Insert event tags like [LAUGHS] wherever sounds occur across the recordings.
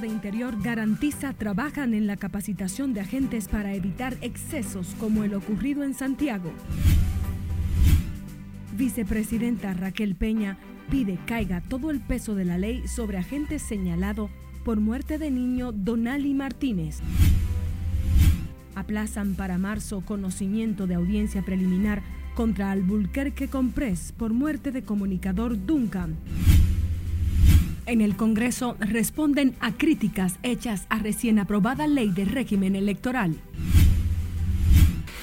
De Interior garantiza trabajan en la capacitación de agentes para evitar excesos como el ocurrido en Santiago. Vicepresidenta Raquel Peña pide caiga todo el peso de la ley sobre agentes señalado por muerte de niño Donali Martínez. Aplazan para marzo conocimiento de audiencia preliminar contra Albuquerque Comprés por muerte de comunicador Duncan. En el Congreso responden a críticas hechas a recién aprobada ley de régimen electoral.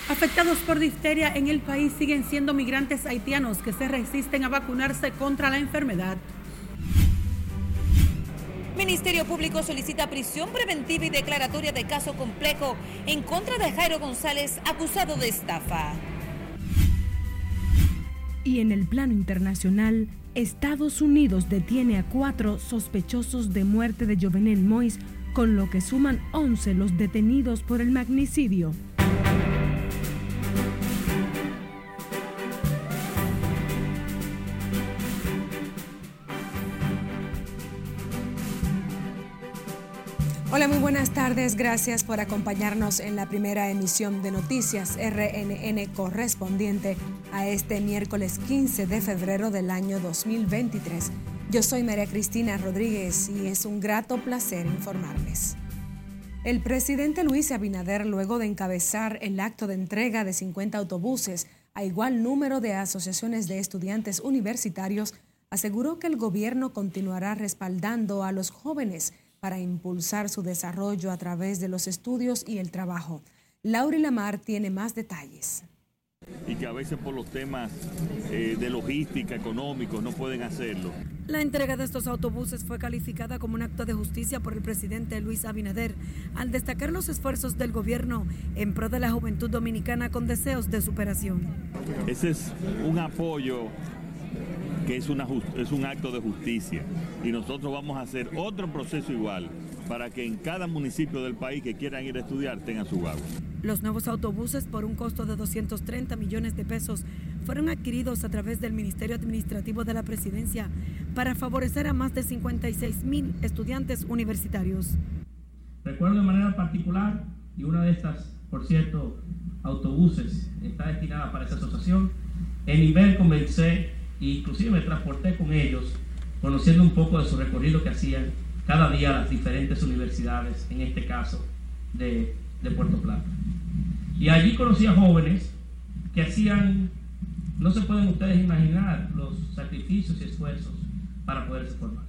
Afectados por difteria en el país siguen siendo migrantes haitianos que se resisten a vacunarse contra la enfermedad. Ministerio Público solicita prisión preventiva y declaratoria de caso complejo en contra de Jairo González, acusado de estafa. Y en el plano internacional, Estados Unidos detiene a cuatro sospechosos de muerte de Jovenel Mois, con lo que suman 11 los detenidos por el magnicidio. Hola, muy buenas tardes. Gracias por acompañarnos en la primera emisión de Noticias RNN correspondiente a este miércoles 15 de febrero del año 2023. Yo soy María Cristina Rodríguez y es un grato placer informarles. El presidente Luis Abinader, luego de encabezar el acto de entrega de 50 autobuses a igual número de asociaciones de estudiantes universitarios, aseguró que el gobierno continuará respaldando a los jóvenes para impulsar su desarrollo a través de los estudios y el trabajo. Laura Lamar tiene más detalles. Y que a veces por los temas eh, de logística, económicos, no pueden hacerlo. La entrega de estos autobuses fue calificada como un acto de justicia por el presidente Luis Abinader, al destacar los esfuerzos del gobierno en pro de la juventud dominicana con deseos de superación. Ese es un apoyo que es, una, es un acto de justicia y nosotros vamos a hacer otro proceso igual para que en cada municipio del país que quieran ir a estudiar tengan su agua. Los nuevos autobuses por un costo de 230 millones de pesos fueron adquiridos a través del Ministerio Administrativo de la Presidencia para favorecer a más de 56 mil estudiantes universitarios. Recuerdo de manera particular, y una de estas, por cierto, autobuses está destinada para esa asociación, el nivel comencé inclusive me transporté con ellos, conociendo un poco de su recorrido que hacían cada día las diferentes universidades, en este caso de, de Puerto Plata. Y allí conocí a jóvenes que hacían, no se pueden ustedes imaginar los sacrificios y esfuerzos para poderse formar.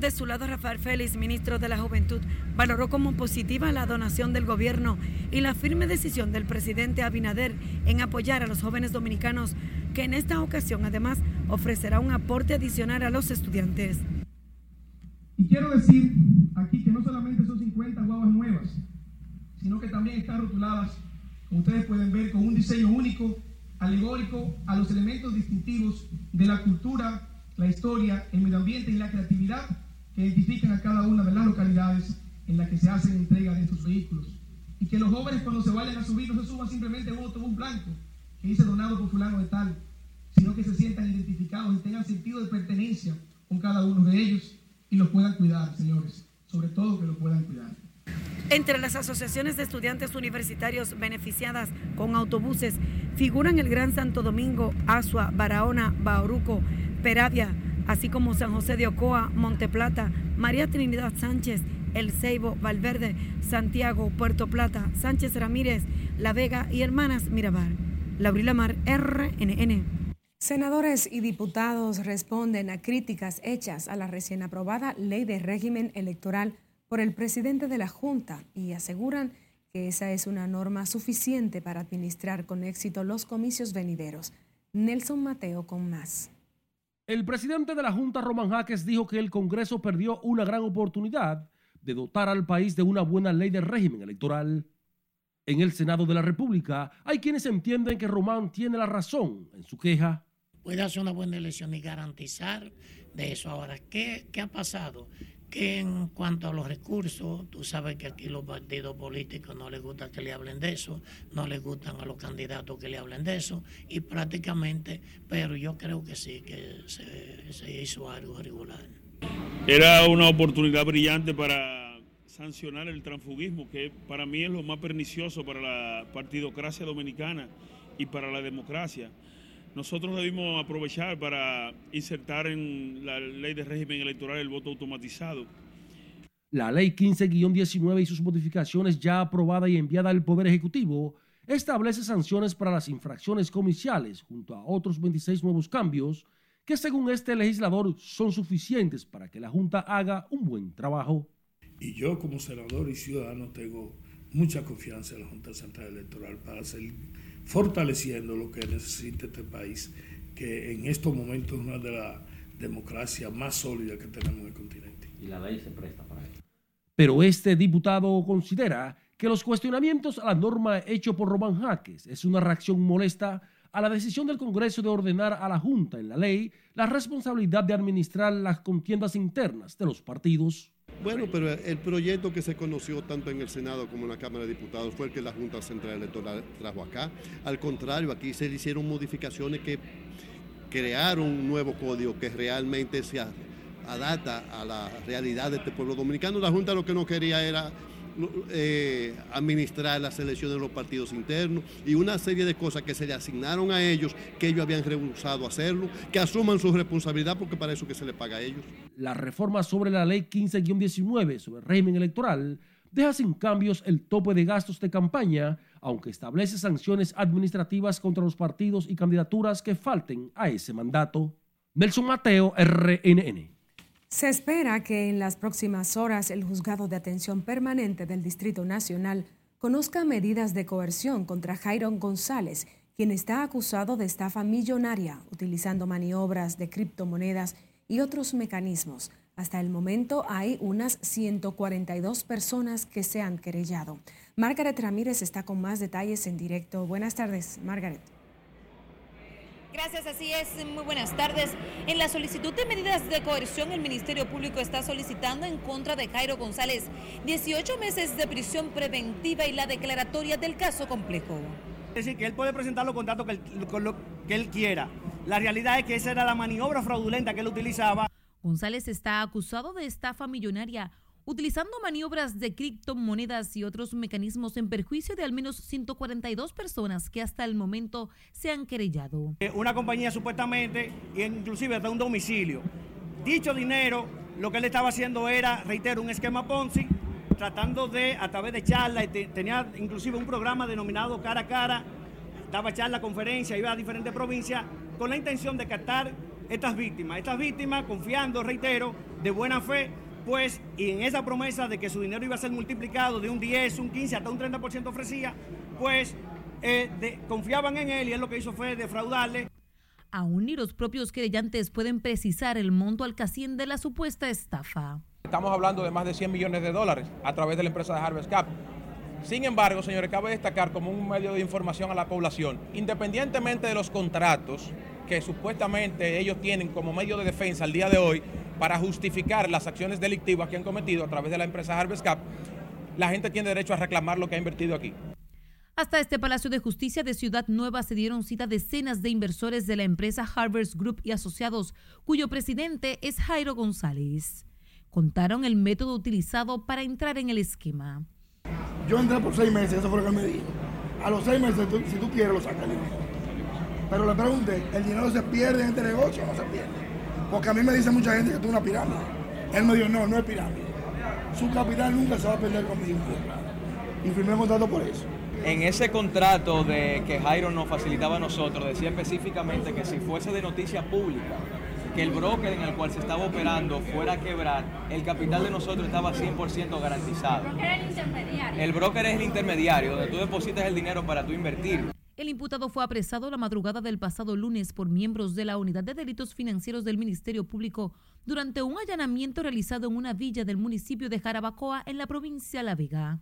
De su lado, Rafael Félix, ministro de la Juventud, valoró como positiva la donación del gobierno y la firme decisión del presidente Abinader en apoyar a los jóvenes dominicanos, que en esta ocasión además ofrecerá un aporte adicional a los estudiantes. Y quiero decir aquí que no solamente son 50 guaguas nuevas, sino que también están rotuladas, como ustedes pueden ver, con un diseño único, alegórico a los elementos distintivos de la cultura, la historia, el medio ambiente y la creatividad que identifican a cada una de las localidades en las que se hacen entrega de estos vehículos. Y que los jóvenes cuando se vayan a subir no se suban simplemente un autobús blanco que dice donado por fulano de tal, sino que se sientan identificados y tengan sentido de pertenencia con cada uno de ellos y los puedan cuidar, señores. Sobre todo que los puedan cuidar. Entre las asociaciones de estudiantes universitarios beneficiadas con autobuses figuran el Gran Santo Domingo, Asua, Barahona, Bauruco, Peravia, así como San José de Ocoa, Monteplata, María Trinidad Sánchez, El Ceibo, Valverde, Santiago, Puerto Plata, Sánchez Ramírez, La Vega y Hermanas Mirabal. Laurila Mar, RNN. Senadores y diputados responden a críticas hechas a la recién aprobada ley de régimen electoral por el presidente de la Junta y aseguran que esa es una norma suficiente para administrar con éxito los comicios venideros. Nelson Mateo con más. El presidente de la Junta, Roman Jaques, dijo que el Congreso perdió una gran oportunidad de dotar al país de una buena ley de régimen electoral. En el Senado de la República hay quienes entienden que Román tiene la razón en su queja. Puede hacer una buena elección y garantizar de eso. Ahora, ¿qué, qué ha pasado? Que en cuanto a los recursos, tú sabes que aquí los partidos políticos no les gusta que le hablen de eso, no les gustan a los candidatos que le hablen de eso, y prácticamente, pero yo creo que sí, que se, hizo algo regular. Era una oportunidad brillante para sancionar el transfugismo, que para mí es lo más pernicioso para la partidocracia dominicana y para la democracia. Nosotros debimos aprovechar para insertar en la ley de régimen electoral el voto automatizado. La ley 15-19 y sus modificaciones ya aprobada y enviada al Poder Ejecutivo establece sanciones para las infracciones comerciales junto a otros 26 nuevos cambios que según este legislador son suficientes para que la Junta haga un buen trabajo. Y yo como senador y ciudadano tengo mucha confianza en la Junta Central Electoral para seguir fortaleciendo lo que necesita este país, que en estos momentos es una de las democracias más sólidas que tenemos en el continente. Y la ley se presta para eso. Pero este diputado considera que los cuestionamientos a la norma hecho por Román Jaques es una reacción molesta a la decisión del Congreso de ordenar a la Junta en la ley la responsabilidad de administrar las contiendas internas de los partidos. Bueno, pero el proyecto que se conoció tanto en el Senado como en la Cámara de Diputados fue el que la Junta Central Electoral trajo acá. Al contrario, aquí se le hicieron modificaciones que crearon un nuevo código que realmente se adapta a la realidad de este pueblo dominicano. La Junta lo que no quería era eh, administrar la selección de los partidos internos y una serie de cosas que se le asignaron a ellos, que ellos habían rehusado hacerlo, que asuman su responsabilidad porque para eso que se le paga a ellos. La reforma sobre la ley 15-19 sobre el régimen electoral deja sin cambios el tope de gastos de campaña, aunque establece sanciones administrativas contra los partidos y candidaturas que falten a ese mandato. Nelson Mateo, RNN. Se espera que en las próximas horas el Juzgado de Atención Permanente del Distrito Nacional conozca medidas de coerción contra Jairon González, quien está acusado de estafa millonaria utilizando maniobras de criptomonedas y otros mecanismos. Hasta el momento hay unas 142 personas que se han querellado. Margaret Ramírez está con más detalles en directo. Buenas tardes, Margaret. Gracias, así es. Muy buenas tardes. En la solicitud de medidas de coerción, el Ministerio Público está solicitando en contra de Jairo González 18 meses de prisión preventiva y la declaratoria del caso complejo. Es decir, que él puede presentar los contratos que él, con lo que él quiera. La realidad es que esa era la maniobra fraudulenta que él utilizaba. González está acusado de estafa millonaria utilizando maniobras de criptomonedas y otros mecanismos en perjuicio de al menos 142 personas que hasta el momento se han querellado. Eh, una compañía supuestamente, inclusive hasta un domicilio. Dicho dinero, lo que él estaba haciendo era, reitero, un esquema Ponzi, tratando de, a través de charlas, tenía inclusive un programa denominado cara a cara, daba charla, conferencia, iba a diferentes provincias, con la intención de captar estas víctimas. Estas víctimas, confiando, reitero, de buena fe, pues, y en esa promesa de que su dinero iba a ser multiplicado de un 10, un 15, hasta un 30% ofrecía, pues eh, confiaban en él y él lo que hizo fue defraudarle. Aún ni los propios querellantes pueden precisar el monto al asciende la supuesta estafa. Estamos hablando de más de 100 millones de dólares a través de la empresa de Harvest Cap. Sin embargo, señores, cabe destacar como un medio de información a la población, independientemente de los contratos que supuestamente ellos tienen como medio de defensa al día de hoy, para justificar las acciones delictivas que han cometido a través de la empresa Harvest Cap, la gente tiene derecho a reclamar lo que ha invertido aquí. Hasta este Palacio de Justicia de Ciudad Nueva se dieron cita decenas de inversores de la empresa Harvest Group y asociados, cuyo presidente es Jairo González. Contaron el método utilizado para entrar en el esquema. Yo entré por seis meses, eso fue lo que me dijo. A los seis meses, si tú quieres, lo sacas. Pero le pregunté, ¿el dinero se pierde en este negocio o no se pierde? Porque a mí me dice mucha gente que tú una pirámide. Él me dijo, no, no es pirámide. Su capital nunca se va a perder conmigo. Y firmé un contrato por eso. En ese contrato de que Jairo nos facilitaba a nosotros, decía específicamente que si fuese de noticia pública, que el broker en el cual se estaba operando fuera a quebrar, el capital de nosotros estaba 100% garantizado. El broker es el intermediario. El broker es el intermediario, donde tú depositas el dinero para tú invertir. El imputado fue apresado la madrugada del pasado lunes por miembros de la Unidad de Delitos Financieros del Ministerio Público durante un allanamiento realizado en una villa del municipio de Jarabacoa en la provincia de La Vega.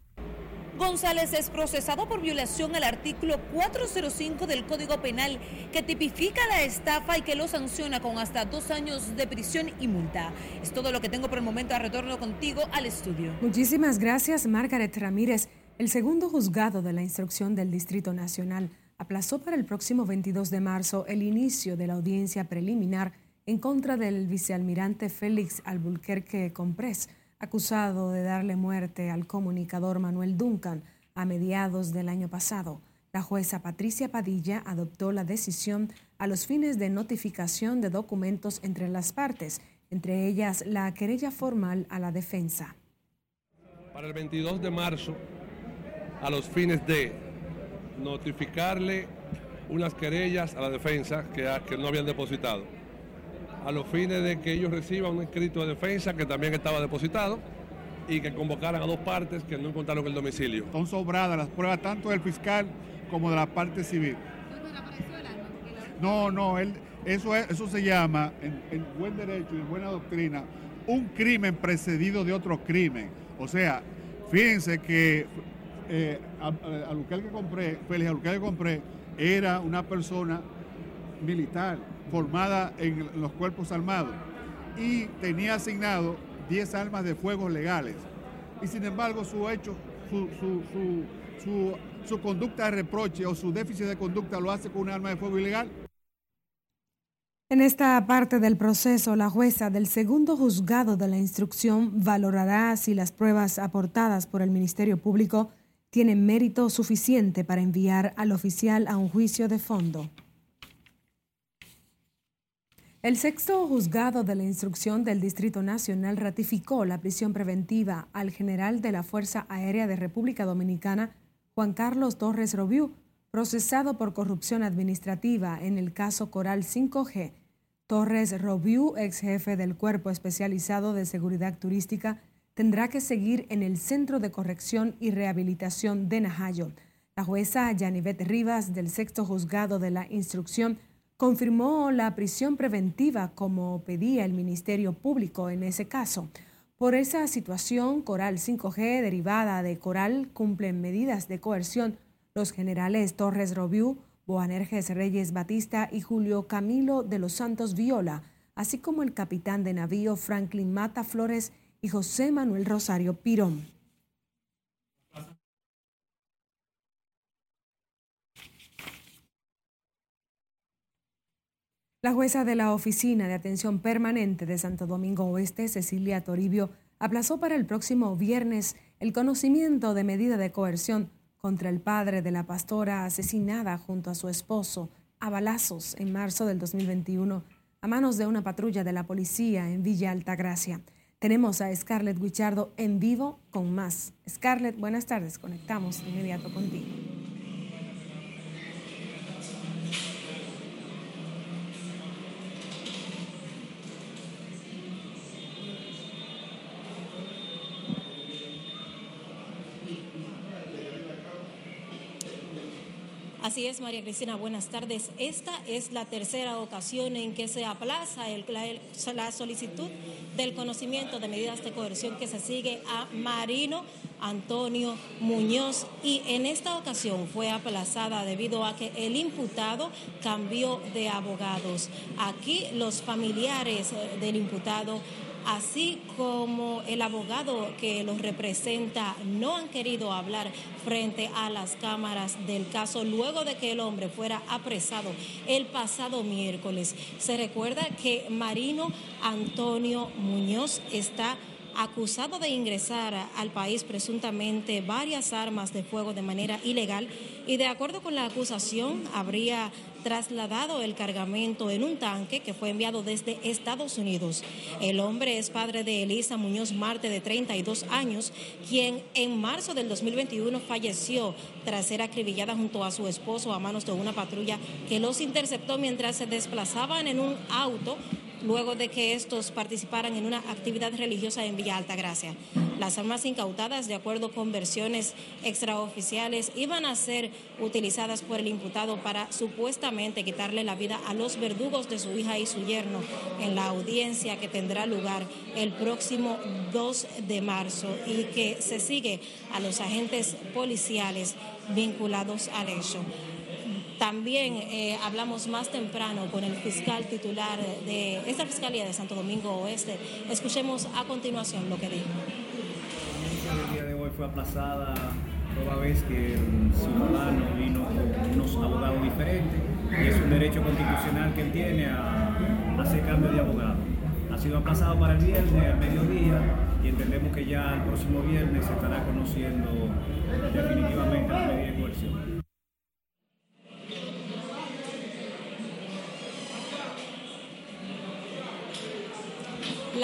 González es procesado por violación al artículo 405 del Código Penal que tipifica la estafa y que lo sanciona con hasta dos años de prisión y multa. Es todo lo que tengo por el momento. A retorno contigo al estudio. Muchísimas gracias, Margaret Ramírez. El segundo juzgado de la instrucción del Distrito Nacional aplazó para el próximo 22 de marzo el inicio de la audiencia preliminar en contra del vicealmirante Félix Albuquerque Comprés, acusado de darle muerte al comunicador Manuel Duncan a mediados del año pasado. La jueza Patricia Padilla adoptó la decisión a los fines de notificación de documentos entre las partes, entre ellas la querella formal a la defensa. Para el 22 de marzo, a los fines de notificarle unas querellas a la defensa que, que no habían depositado, a los fines de que ellos reciban un escrito de defensa que también estaba depositado y que convocaran a dos partes que no encontraron el domicilio. Son sobradas las pruebas tanto del fiscal como de la parte civil. No, no, él, eso, eso se llama, en, buen derecho y en buena doctrina, un crimen precedido de otro crimen. O sea, fíjense que eh, que compré, Félix que compré, era una persona militar formada en los cuerpos armados y tenía asignado 10 armas de fuego legales. Y sin embargo, su hecho, su, su, su, conducta de reproche o su déficit de conducta lo hace con un arma de fuego ilegal. En esta parte del proceso, la jueza del segundo juzgado de la instrucción valorará si las pruebas aportadas por el Ministerio Público tienen mérito suficiente para enviar al oficial a un juicio de fondo. El sexto juzgado de la instrucción del Distrito Nacional ratificó la prisión preventiva al general de la Fuerza Aérea de República Dominicana, Juan Carlos Torres Robiú, procesado por corrupción administrativa en el caso Coral 5G. Torres Robiú, ex jefe del Cuerpo Especializado de Seguridad Turística, tendrá que seguir en el Centro de Corrección y Rehabilitación de Najayo. La jueza Yanivet Rivas del sexto juzgado de la instrucción confirmó la prisión preventiva como pedía el Ministerio Público en ese caso. Por esa situación, Coral 5G, derivada de Coral, cumplen medidas de coerción los generales Torres Robiú, Boanerges Reyes Batista y Julio Camilo de los Santos Viola, así como el capitán de navío Franklin Mata Flores y José Manuel Rosario Pirón. La jueza de la Oficina de Atención Permanente de Santo Domingo Oeste, Cecilia Toribio, aplazó para el próximo viernes el conocimiento de medida de coerción contra el padre de la pastora asesinada junto a su esposo a balazos en marzo del 2021 a manos de una patrulla de la policía en Villa Altagracia. Tenemos a Scarlett Guichardo en vivo con más. Scarlett, buenas tardes. Conectamos de inmediato contigo. Así es, María Cristina, buenas tardes. Esta es la tercera ocasión en que se aplaza la, solicitud del conocimiento de medidas de coerción que se sigue a Marino Antonio Muñoz y en esta ocasión fue aplazada debido a que el imputado cambió de abogados. Aquí los familiares eh, del imputado así como el abogado que los representa no han querido hablar frente a las cámaras del caso luego de que el hombre fuera apresado el pasado miércoles. Se recuerda que Marino Antonio Muñoz está acusado de ingresar al país presuntamente varias armas de fuego de manera ilegal y de acuerdo con la acusación habría trasladado el cargamento en un tanque que fue enviado desde Estados Unidos. El hombre es padre de Elisa Muñoz Marte de 32 años, quien en marzo del 2021 falleció tras ser acribillada junto a su esposo a manos de una patrulla que los interceptó mientras se desplazaban en un auto luego de que estos participaran en una actividad religiosa en Villa Altagracia. Las armas incautadas, de acuerdo con versiones extraoficiales, iban a ser utilizadas por el imputado para supuestamente quitarle la vida a los verdugos de su hija y su yerno en la audiencia que tendrá lugar el próximo 2 de marzo y que se sigue a los agentes policiales vinculados al hecho. También eh, hablamos más temprano con el fiscal titular de esta Fiscalía de Santo Domingo Oeste. Escuchemos a continuación lo que dijo. El día de hoy fue aplazada toda vez que el ciudadano vino con unos abogados diferentes y es un derecho constitucional que él tiene a, hacer cambio de abogado. Ha sido aplazado para el viernes al mediodía y entendemos que ya el próximo viernes se estará conociendo definitivamente la medida de coerción.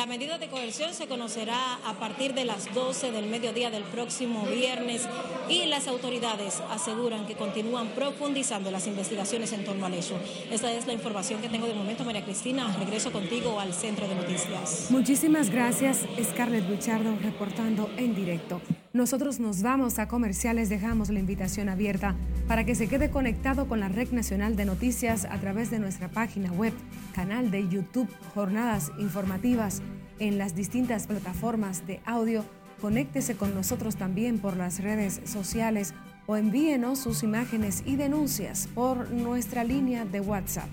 La medida de coerción se conocerá a partir de las 12 del mediodía del próximo viernes y las autoridades aseguran que continúan profundizando las investigaciones en torno al hecho. Esta es la información que tengo de momento, María Cristina. Regreso contigo al centro de noticias. Muchísimas gracias, Scarlett Buchardo, reportando en directo. Nosotros nos vamos a comerciales, dejamos la invitación abierta para que se quede conectado con la Red Nacional de Noticias a través de nuestra página web, canal de YouTube, jornadas informativas en las distintas plataformas de audio. Conéctese con nosotros también por las redes sociales o envíenos sus imágenes y denuncias por nuestra línea de WhatsApp.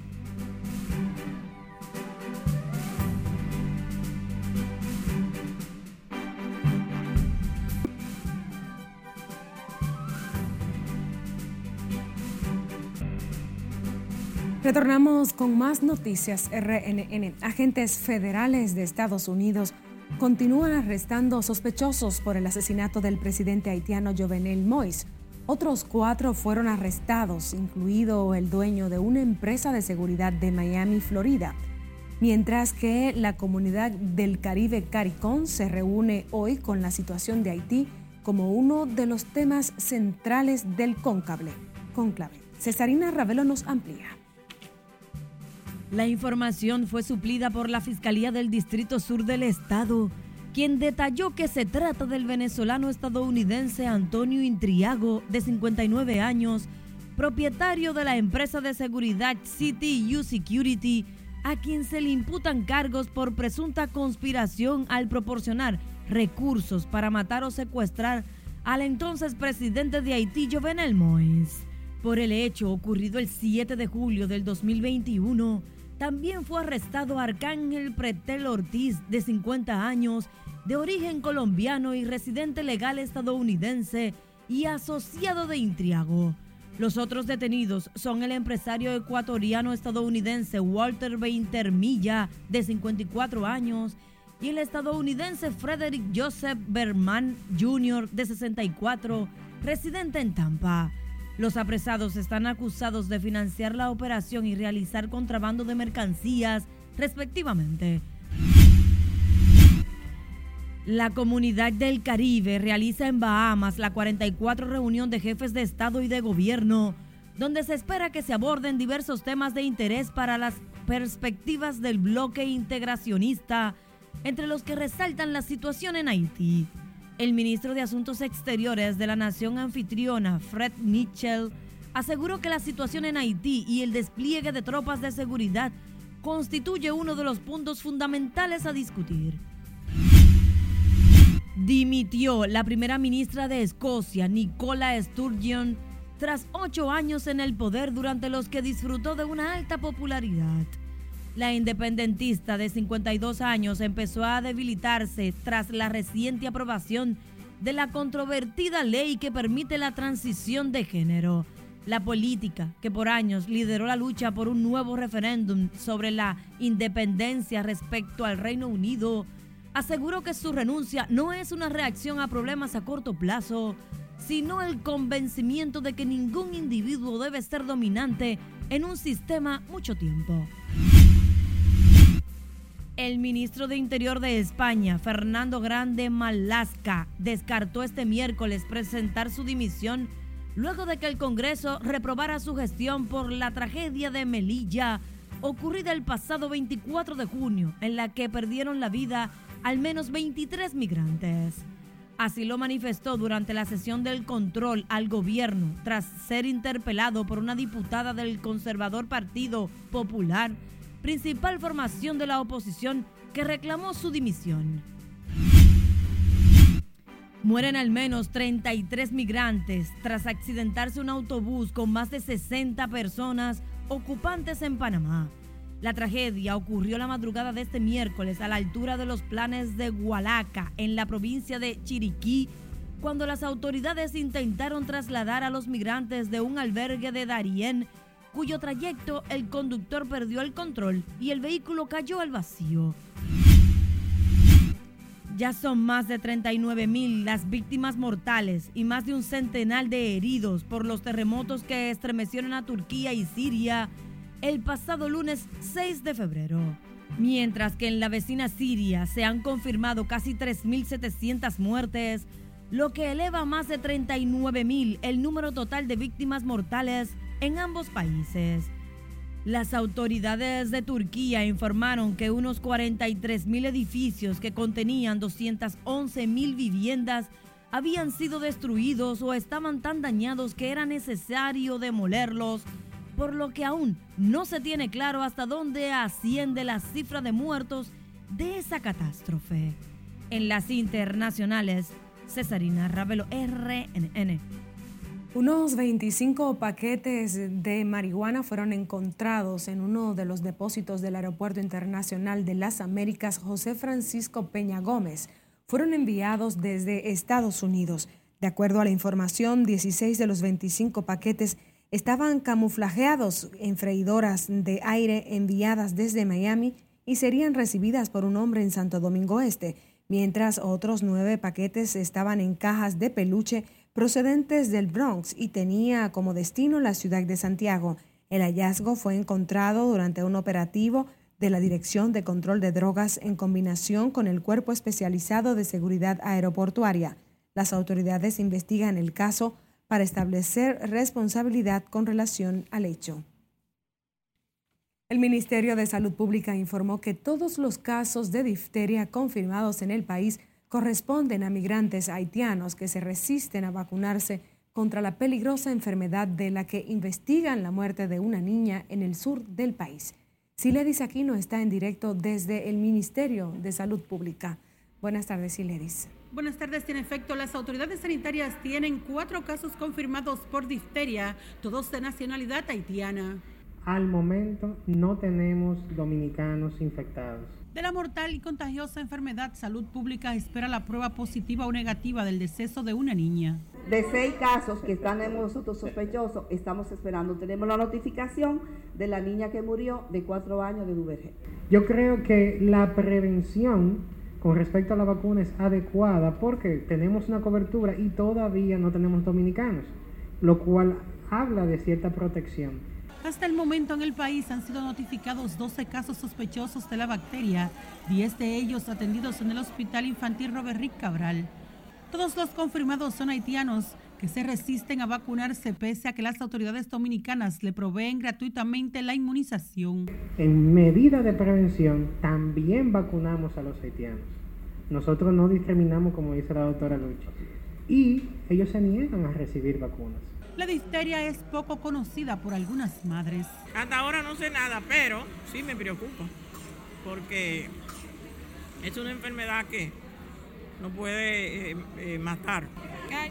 Retornamos con más noticias RNN. Agentes federales de Estados Unidos continúan arrestando sospechosos por el asesinato del presidente haitiano Jovenel Moïse. Otros cuatro fueron arrestados, incluido el dueño de una empresa de seguridad de Miami, Florida. Mientras que la comunidad del Caribe CARICOM se reúne hoy con la situación de Haití como uno de los temas centrales del cónclave. Cesarina Ravelo nos amplía. La información fue suplida por la Fiscalía del Distrito Sur del Estado, quien detalló que se trata del venezolano estadounidense Antonio Intriago, de 59 años, propietario de la empresa de seguridad CTU Security, a quien se le imputan cargos por presunta conspiración al proporcionar recursos para matar o secuestrar al entonces presidente de Haití, Jovenel Moïse. Por el hecho ocurrido el 7 de julio del 2021, también fue arrestado Arcángel Pretel Ortiz, de 50 años, de origen colombiano y residente legal estadounidense y asociado de Intriago. Los otros detenidos son el empresario ecuatoriano estadounidense Walter Veintermilla, de 54 años, y el estadounidense Frederick Joseph Berman Jr., de 64, residente en Tampa. Los apresados están acusados de financiar la operación y realizar contrabando de mercancías, respectivamente. La comunidad del Caribe realiza en Bahamas la 44 reunión de jefes de Estado y de Gobierno, donde se espera que se aborden diversos temas de interés para las perspectivas del bloque integracionista, entre los que resaltan la situación en Haití. El ministro de Asuntos Exteriores de la nación anfitriona, Fred Mitchell, aseguró que la situación en Haití y el despliegue de tropas de seguridad constituye uno de los puntos fundamentales a discutir. Dimitió la primera ministra de Escocia, Nicola Sturgeon, tras ocho años en el poder durante los que disfrutó de una alta popularidad. La independentista de 52 años empezó a debilitarse tras la reciente aprobación de la controvertida ley que permite la transición de género. La política, que por años lideró la lucha por un nuevo referéndum sobre la independencia respecto al Reino Unido, aseguró que su renuncia no es una reacción a problemas a corto plazo, sino el convencimiento de que ningún individuo debe ser dominante en un sistema mucho tiempo. El ministro de Interior de España, Fernando Grande Malasca, descartó este miércoles presentar su dimisión luego de que el Congreso reprobara su gestión por la tragedia de Melilla ocurrida el pasado 24 de junio, en la que perdieron la vida al menos 23 migrantes. Así lo manifestó durante la sesión del control al gobierno tras ser interpelado por una diputada del conservador Partido Popular principal formación de la oposición que reclamó su dimisión. Mueren al menos 33 migrantes tras accidentarse un autobús con más de 60 personas ocupantes en Panamá. La tragedia ocurrió la madrugada de este miércoles a la altura de los planes de Hualaca, en la provincia de Chiriquí, cuando las autoridades intentaron trasladar a los migrantes de un albergue de Darién cuyo trayecto el conductor perdió el control y el vehículo cayó al vacío. Ya son más de 39 mil las víctimas mortales y más de un centenar de heridos por los terremotos que estremecieron a Turquía y Siria el pasado lunes 6 de febrero. Mientras que en la vecina Siria se han confirmado casi 3.700 muertes, lo que eleva a más de 39 mil el número total de víctimas mortales en ambos países. Las autoridades de Turquía informaron que unos 43 mil edificios que contenían 211 mil viviendas habían sido destruidos o estaban tan dañados que era necesario demolerlos, por lo que aún no se tiene claro hasta dónde asciende la cifra de muertos de esa catástrofe. En las internacionales, Cesarina Ravelo, RNN. Unos 25 paquetes de marihuana fueron encontrados en uno de los depósitos del Aeropuerto Internacional de las Américas José Francisco Peña Gómez. Fueron enviados desde Estados Unidos. De acuerdo a la información, 16 de los 25 paquetes estaban camuflajeados en freidoras de aire enviadas desde Miami y serían recibidas por un hombre en Santo Domingo Este, mientras otros nueve paquetes estaban en cajas de peluche procedentes del Bronx y tenía como destino la ciudad de Santiago. El hallazgo fue encontrado durante un operativo de la Dirección de Control de Drogas en combinación con el Cuerpo Especializado de Seguridad Aeroportuaria. Las autoridades investigan el caso para establecer responsabilidad con relación al hecho. El Ministerio de Salud Pública informó que todos los casos de difteria confirmados en el país corresponden a migrantes haitianos que se resisten a vacunarse contra la peligrosa enfermedad de la que investigan la muerte de una niña en el sur del país. Siledis Aquino está en directo desde el Ministerio de Salud Pública. Buenas tardes, Siledis. Buenas tardes. En efecto, las autoridades sanitarias tienen cuatro casos confirmados por difteria, todos de nacionalidad haitiana. Al momento no tenemos dominicanos infectados. De la mortal y contagiosa enfermedad, Salud Pública espera la prueba positiva o negativa del deceso de una niña. De seis casos que están en nosotros sospechosos, estamos esperando. Tenemos la notificación de la niña que murió de cuatro años de Duvergé. Yo creo que la prevención con respecto a la vacuna es adecuada porque tenemos una cobertura y todavía no tenemos dominicanos, lo cual habla de cierta protección. Hasta el momento en el país han sido notificados 12 casos sospechosos de la bacteria, 10 de ellos atendidos en el Hospital Infantil Robert Rick Cabral. Todos los confirmados son haitianos que se resisten a vacunarse pese a que las autoridades dominicanas le proveen gratuitamente la inmunización. En medida de prevención también vacunamos a los haitianos. Nosotros no discriminamos como dice la doctora Lucha. Y ellos se niegan a recibir vacunas. La difteria es poco conocida por algunas madres. Hasta ahora no sé nada, pero sí me preocupa, porque es una enfermedad que no puede eh, eh, matar.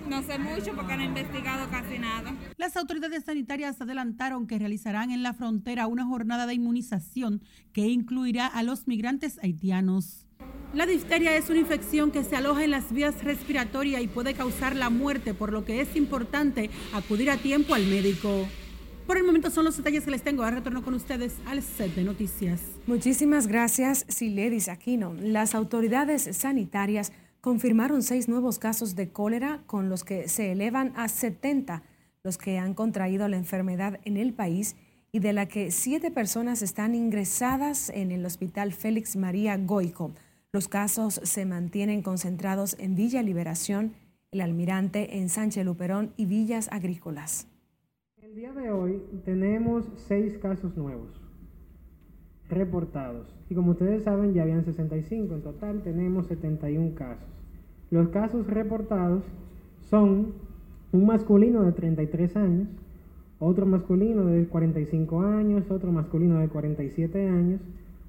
no sé mucho porque han investigado casi nada. Las autoridades sanitarias adelantaron que realizarán en la frontera una jornada de inmunización que incluirá a los migrantes haitianos. La difteria es una infección que se aloja en las vías respiratorias y puede causar la muerte, por lo que es importante acudir a tiempo al médico. Por el momento son los detalles que les tengo. Ahora retorno con ustedes al set de noticias. Muchísimas gracias, Siledis Aquino. Las autoridades sanitarias confirmaron seis nuevos casos de cólera, con los que se elevan a 70 los que han contraído la enfermedad en el país y de la que siete personas están ingresadas en el Hospital Félix María Goico. Los casos se mantienen concentrados en Villa Liberación, El Almirante, en Sánchez Luperón y Villas Agrícolas. El día de hoy tenemos seis casos nuevos reportados. Y como ustedes saben, ya habían 65. En total tenemos 71 casos. Los casos reportados son un masculino de 33 años, otro masculino de 45 años, otro masculino de 47 años,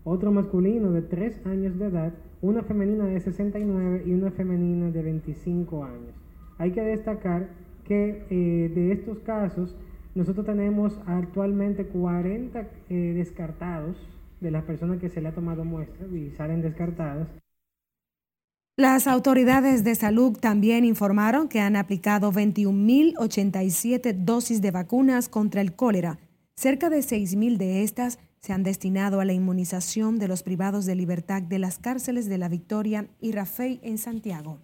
otro masculino de 3 años de edad una femenina de 69 y una femenina de 25 años. Hay que destacar que eh, de estos casos nosotros tenemos actualmente 40 eh, descartados de las personas que se le ha tomado muestra y salen descartadas. Las autoridades de salud también informaron que han aplicado 21.087 dosis de vacunas contra el cólera Cerca de 6.000 de estas se han destinado a la inmunización de los privados de libertad de las cárceles de La Victoria y Rafey en Santiago.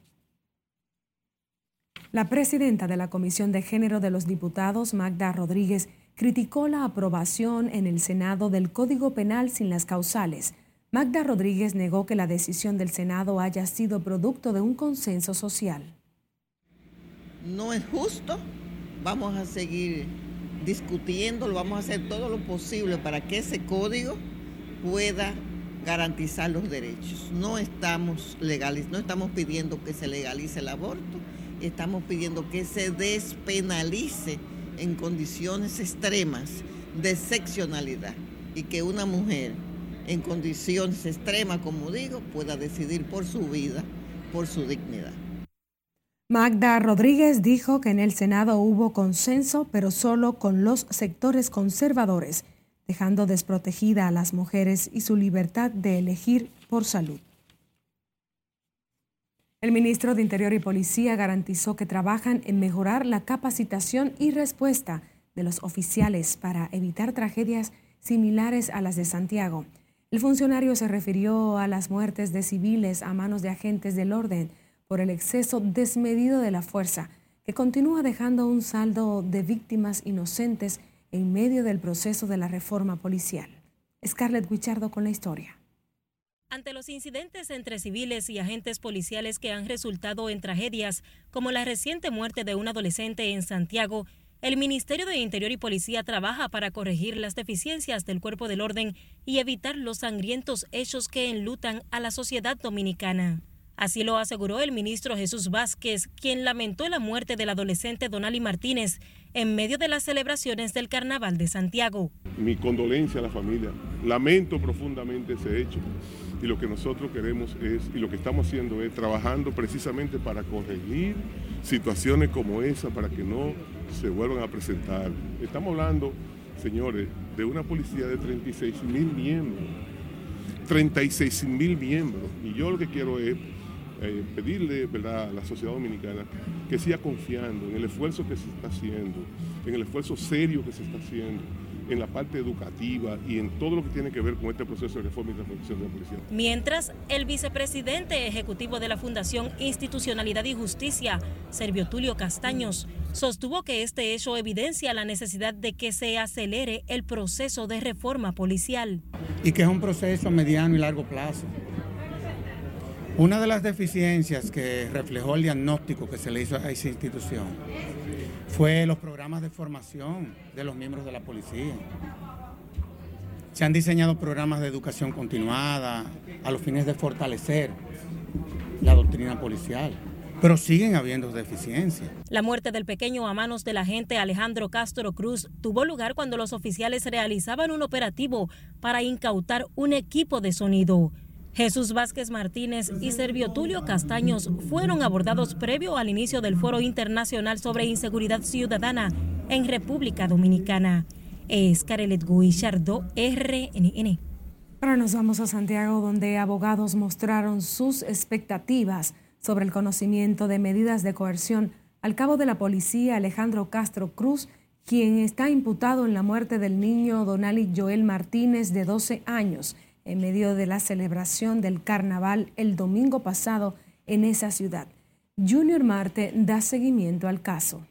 La presidenta de la Comisión de Género de los Diputados, Magda Rodríguez, criticó la aprobación en el Senado del Código Penal sin las causales. Magda Rodríguez negó que la decisión del Senado haya sido producto de un consenso social. No es justo, vamos a seguir discutiéndolo, vamos a hacer todo lo posible para que ese código pueda garantizar los derechos. No estamos no estamos pidiendo que se legalice el aborto, estamos pidiendo que se despenalice en condiciones extremas de excepcionalidad y que una mujer en condiciones extremas, como digo, pueda decidir por su vida, por su dignidad. Magda Rodríguez dijo que en el Senado hubo consenso, pero solo con los sectores conservadores, dejando desprotegida a las mujeres y su libertad de elegir por salud. El ministro de Interior y Policía garantizó que trabajan en mejorar la capacitación y respuesta de los oficiales para evitar tragedias similares a las de Santiago. El funcionario se refirió a las muertes de civiles a manos de agentes del orden por el exceso desmedido de la fuerza, que continúa dejando un saldo de víctimas inocentes en medio del proceso de la reforma policial. Scarlett Guichardo con la historia. Ante los incidentes entre civiles y agentes policiales que han resultado en tragedias, como la reciente muerte de un adolescente en Santiago, el Ministerio de Interior y Policía trabaja para corregir las deficiencias del cuerpo del orden y evitar los sangrientos hechos que enlutan a la sociedad dominicana. Así lo aseguró el ministro Jesús Vázquez, quien lamentó la muerte del adolescente Donali Martínez en medio de las celebraciones del Carnaval de Santiago. Mi condolencia a la familia. Lamento profundamente ese hecho y lo que nosotros queremos es, y lo que estamos haciendo es trabajando precisamente para corregir situaciones como esa, para que no se vuelvan a presentar. Estamos hablando, señores, de una policía de 36 mil miembros. 36 mil miembros. Y yo lo que quiero es eh, pedirle ¿verdad? a la sociedad dominicana que siga confiando en el esfuerzo que se está haciendo, en el esfuerzo serio que se está haciendo en la parte educativa y en todo lo que tiene que ver con este proceso de reforma y transformación de la policía. Mientras, el vicepresidente ejecutivo de la Fundación Institucionalidad y Justicia, Servio Tulio Castaños, sostuvo que este hecho evidencia la necesidad de que se acelere el proceso de reforma policial. Y que es un proceso a mediano y largo plazo. Una de las deficiencias que reflejó el diagnóstico que se le hizo a esa institución fue los programas de formación de los miembros de la policía. Se han diseñado programas de educación continuada a los fines de fortalecer la doctrina policial, pero siguen habiendo deficiencias. La muerte del pequeño a manos del agente Alejandro Castro Cruz tuvo lugar cuando los oficiales realizaban un operativo para incautar un equipo de sonido. Jesús Vázquez Martínez y Servio Tulio Castaños fueron abordados previo al inicio del Foro Internacional sobre Inseguridad Ciudadana en República Dominicana. Es Carelet Guillardo, RNN. Ahora nos vamos a Santiago, donde abogados mostraron sus expectativas sobre el conocimiento de medidas de coerción al cabo de la policía Alejandro Castro Cruz, quien está imputado en la muerte del niño Donali Joel Martínez de 12 años en medio de la celebración del carnaval el domingo pasado en esa ciudad. Junior Marte da seguimiento al caso.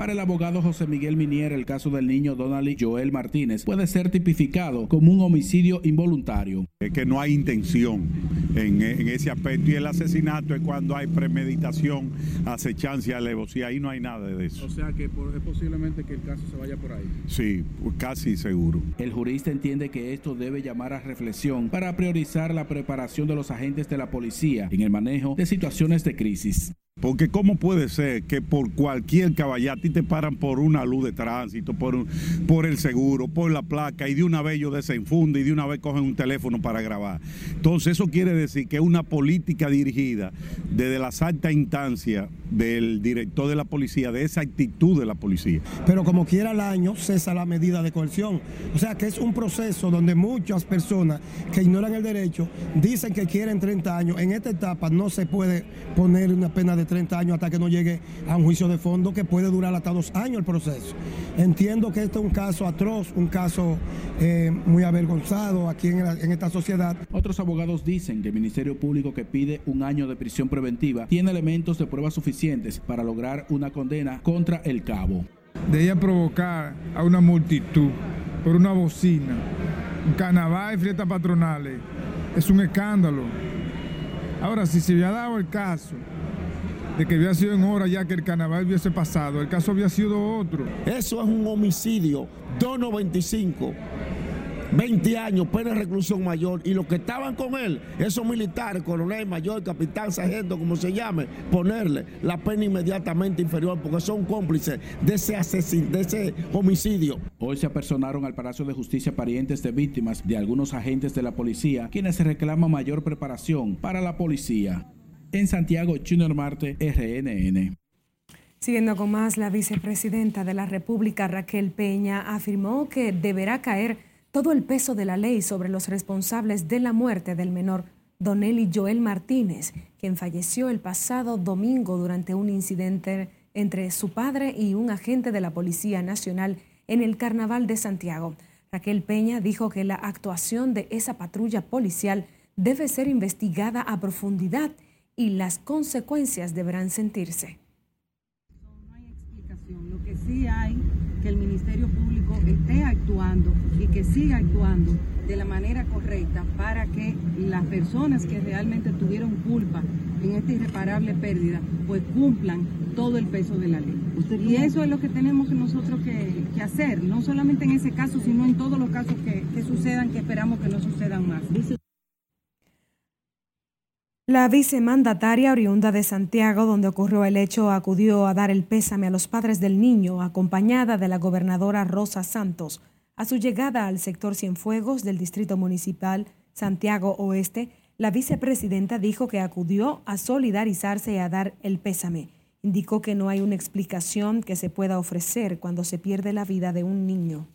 Para el abogado José Miguel Minier, el caso del niño Donald Joel Martínez puede ser tipificado como un homicidio involuntario. Que no hay intención en, ese aspecto y el asesinato es cuando hay premeditación, acechancia, alevosía, ahí no hay nada de eso. O sea que es posiblemente que el caso se vaya por ahí. Sí, casi seguro. El jurista entiende que esto debe llamar a reflexión para priorizar la preparación de los agentes de la policía en el manejo de situaciones de crisis. Porque ¿cómo puede ser que por cualquier caballete te paran por una luz de tránsito, por, el seguro, por la placa y de una vez ellos desenfunden y de una vez cogen un teléfono para grabar? Entonces eso quiere decir que una política dirigida desde las altas instancias del director de la policía, de esa actitud de la policía. Pero como quiera al año cesa la medida de coerción. O sea que es un proceso donde muchas personas que ignoran el derecho dicen que quieren 30 años. En esta etapa no se puede poner una pena de 30 años hasta que no llegue a un juicio de fondo que puede durar hasta dos años el proceso. Entiendo que este es un caso atroz, un caso eh, muy avergonzado aquí en, en esta sociedad. Otros abogados dicen que el Ministerio Público que pide un año de prisión preventiva tiene elementos de pruebas suficientes para lograr una condena contra el cabo. De ella provocar a una multitud por una bocina, un carnaval y fiestas patronales, es un escándalo. Ahora, si se había dado el caso de que había sido en hora ya que el carnaval hubiese pasado, el caso había sido otro. Eso es un homicidio, 295. 20 años, pena de reclusión mayor, y los que estaban con él, esos militares, coronel, mayor, capitán, sargento, como se llame, ponerle la pena inmediatamente inferior, porque son cómplices de ese, asesin de ese homicidio. Hoy se apersonaron al Palacio de Justicia parientes de víctimas de algunos agentes de la policía, quienes reclaman mayor preparación para la policía. En Santiago, Junior Marte, RNN. Siguiendo con más, la vicepresidenta de la República, Raquel Peña, afirmó que deberá caer todo el peso de la ley sobre los responsables de la muerte del menor Donelli Joel Martínez, quien falleció el pasado domingo durante un incidente entre su padre y un agente de la Policía Nacional en el Carnaval de Santiago. Raquel Peña dijo que la actuación de esa patrulla policial debe ser investigada a profundidad y las consecuencias deberán sentirse. No hay explicación. Lo que sí hay que el Ministerio Público esté actuando y que siga actuando de la manera correcta para que las personas que realmente tuvieron culpa en esta irreparable pérdida, pues cumplan todo el peso de la ley. Y eso es lo que tenemos nosotros que, hacer, no solamente en ese caso, sino en todos los casos que, que sucedan, que esperamos que no sucedan más. La vicemandataria oriunda de Santiago, donde ocurrió el hecho, acudió a dar el pésame a los padres del niño, acompañada de la gobernadora Rosa Santos. A su llegada al sector Cienfuegos del Distrito Municipal Santiago Oeste, la vicepresidenta dijo que acudió a solidarizarse y a dar el pésame. Indicó que no hay una explicación que se pueda ofrecer cuando se pierde la vida de un niño.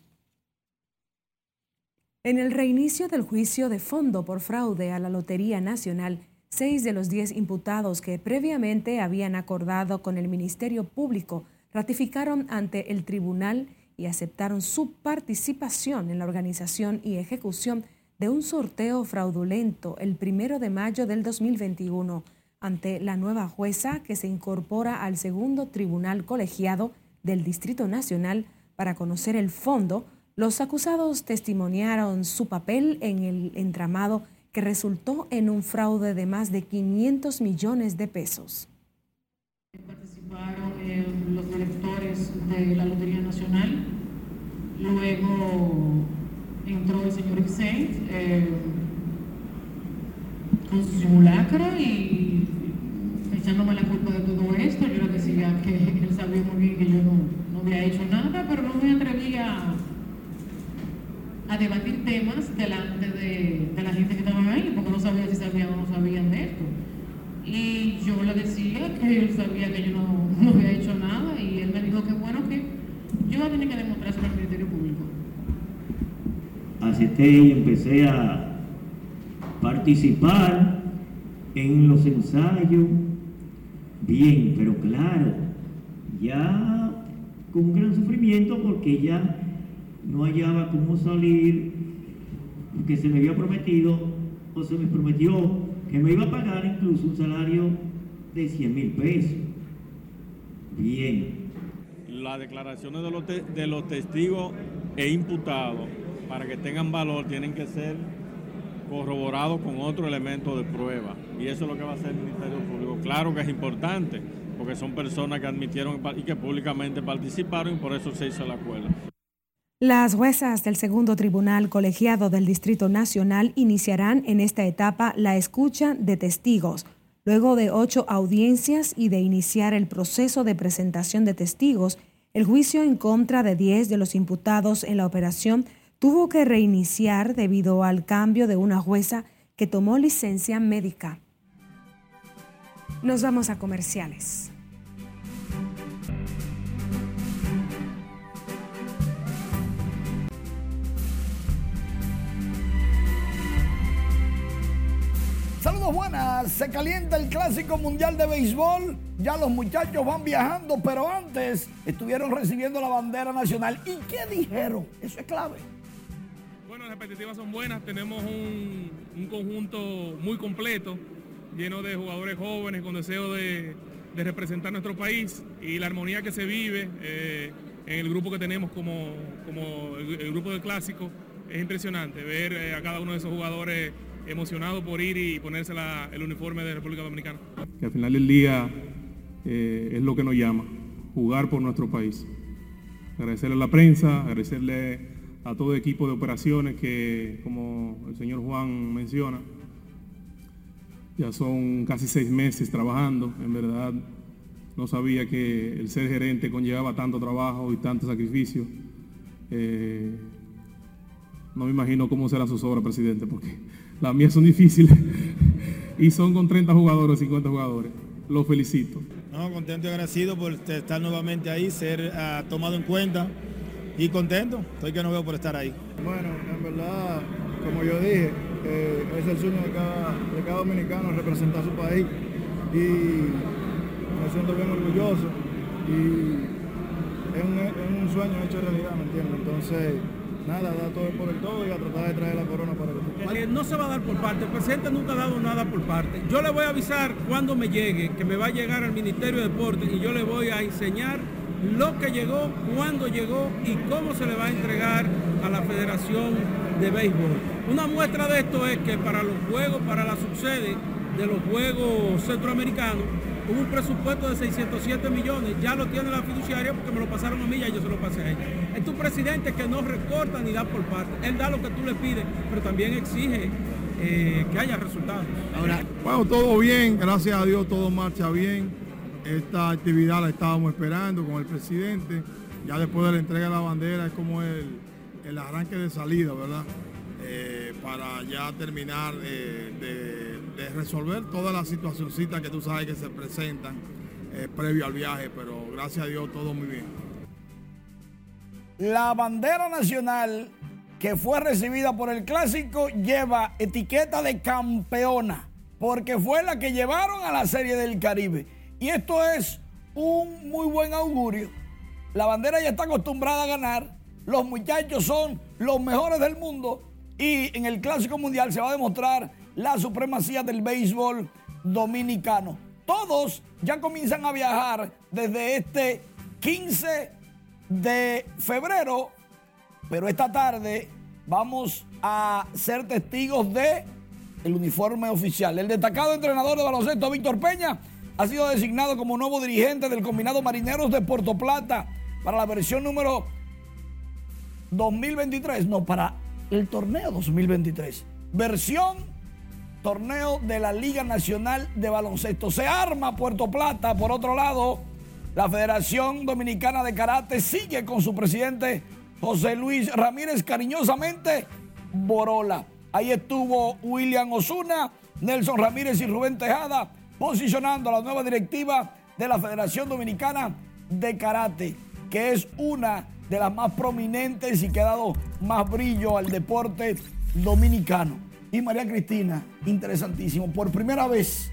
En el reinicio del juicio de fondo por fraude a la Lotería Nacional, Seis de los diez imputados que previamente habían acordado con el Ministerio Público ratificaron ante el tribunal y aceptaron su participación en la organización y ejecución de un sorteo fraudulento el primero de mayo del 2021 ante la nueva jueza que se incorpora al segundo tribunal colegiado del Distrito Nacional para conocer el fondo. Los acusados testimoniaron su papel en el entramado resultó en un fraude de más de 500 millones de pesos. Participaron eh, los directores de la Lotería Nacional, luego entró el señor Hussein eh, con su simulacro y echándome la culpa de todo esto. Yo le decía que él sabía muy bien que yo no, no había hecho nada, pero no me atrevía a debatir temas delante de, de, la gente que estaba ahí, porque no sabía si sabían o no sabían de esto. Y yo le decía que él sabía que yo no, [LAUGHS] no había hecho nada y él me dijo que bueno que yo iba a tener que demostrar al Ministerio Público. Acepté y empecé a participar en los ensayos, bien, pero claro, ya con un gran sufrimiento porque ya no hallaba cómo salir, porque se me había prometido, o se me prometió que me iba a pagar incluso un salario de 100 mil pesos. Bien. Las declaraciones de los, de los testigos e imputados, para que tengan valor, tienen que ser corroborados con otro elemento de prueba. Y eso es lo que va a hacer el Ministerio Público. Claro que es importante, porque son personas que admitieron y que públicamente participaron y por eso se hizo el acuerdo. Las juezas del segundo tribunal colegiado del Distrito Nacional iniciarán en esta etapa la escucha de testigos. Luego de ocho audiencias y de iniciar el proceso de presentación de testigos, el juicio en contra de diez de los imputados en la operación tuvo que reiniciar debido al cambio de una jueza que tomó licencia médica. Nos vamos a comerciales. Buenas. Se calienta el Clásico Mundial de Béisbol, ya los muchachos van viajando, pero antes estuvieron recibiendo la bandera nacional. ¿Y qué dijeron? Eso es clave. Bueno, las expectativas son buenas, tenemos un, un conjunto muy completo, lleno de jugadores jóvenes con deseo de, representar nuestro país y la armonía que se vive eh, en el grupo que tenemos como, el grupo del clásico es impresionante ver eh, a cada uno de esos jugadores emocionados por ir y ponerse el uniforme de República Dominicana. Que al final del día eh, es lo que nos llama, jugar por nuestro país. Agradecerle a la prensa, agradecerle a todo el equipo de operaciones que, como el señor Juan menciona, ya son casi seis meses trabajando. En verdad, no sabía que el ser gerente conllevaba tanto trabajo y tanto sacrificio. Eh, no me imagino cómo será sus obras, presidente, porque las mías son difíciles [LAUGHS] y son con 30 jugadores, 50 jugadores. Los felicito. No, contento y agradecido por estar nuevamente ahí, ser ah, tomado en cuenta y contento. Estoy que no veo por estar ahí. Bueno, en verdad, como yo dije, eh, es el sueño de cada, de cada dominicano representar su país y me siento bien orgulloso y es un, es un sueño hecho realidad, ¿me entiendes? Entonces, nada, da todo por el todo y a tratar de traer la corona para el Eh, no se va a dar por parte, el presidente nunca ha dado nada por parte. Yo le voy a avisar cuando me llegue, que me va a llegar al Ministerio de Deportes y yo le voy a enseñar lo que llegó, cuándo llegó y cómo se le va a entregar a la Federación de Béisbol. Una muestra de esto es que para los juegos, para la subsede de los Juegos Centroamericanos, hubo un presupuesto de 607 millones, ya lo tiene la fiduciaria porque me lo pasaron a mí, ya yo se lo pasé a ella. Es un presidente que no recorta ni da por parte, él da lo que tú le pides, pero también exige eh, que haya resultados. Bueno, todo bien, gracias a Dios todo marcha bien. Esta actividad la estábamos esperando con el presidente. Ya después de la entrega de la bandera es como el, el arranque de salida, ¿verdad? Eh, para ya terminar eh, de, de resolver todas las situacioncitas que tú sabes que se presentan eh, previo al viaje, pero gracias a Dios todo muy bien. La bandera nacional que fue recibida por el clásico lleva etiqueta de campeona, porque fue la que llevaron a la Serie del Caribe. Y esto es un muy buen augurio. La bandera ya está acostumbrada a ganar, los muchachos son los mejores del mundo y en el clásico mundial se va a demostrar la supremacía del béisbol dominicano. Todos ya comienzan a viajar desde este 15 de febrero, pero esta tarde vamos a ser testigos de el uniforme oficial. El destacado entrenador de baloncesto Víctor Peña ha sido designado como nuevo dirigente del combinado Marineros de Puerto Plata para la versión número 2023, no, para el torneo 2023. Versión torneo de la Liga Nacional de Baloncesto. Se arma Puerto Plata. Por otro lado, la Federación Dominicana de Karate sigue con su presidente José Luis Ramírez, cariñosamente Borola. Ahí estuvo William Osuna, Nelson Ramírez y Rubén Tejada posicionando a la nueva directiva de la Federación Dominicana de Karate, que es una de las más prominentes y que ha dado más brillo al deporte dominicano. Y María Cristina, interesantísimo, por primera vez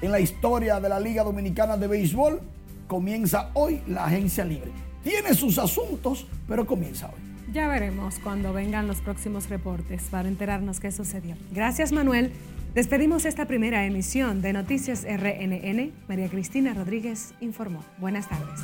en la historia de la Liga Dominicana de Béisbol, comienza hoy la agencia libre. Tiene sus asuntos, pero comienza hoy. Ya veremos cuando vengan los próximos reportes para enterarnos qué sucedió. Gracias, Manuel. Despedimos esta primera emisión de Noticias RNN. María Cristina Rodríguez informó. Buenas tardes.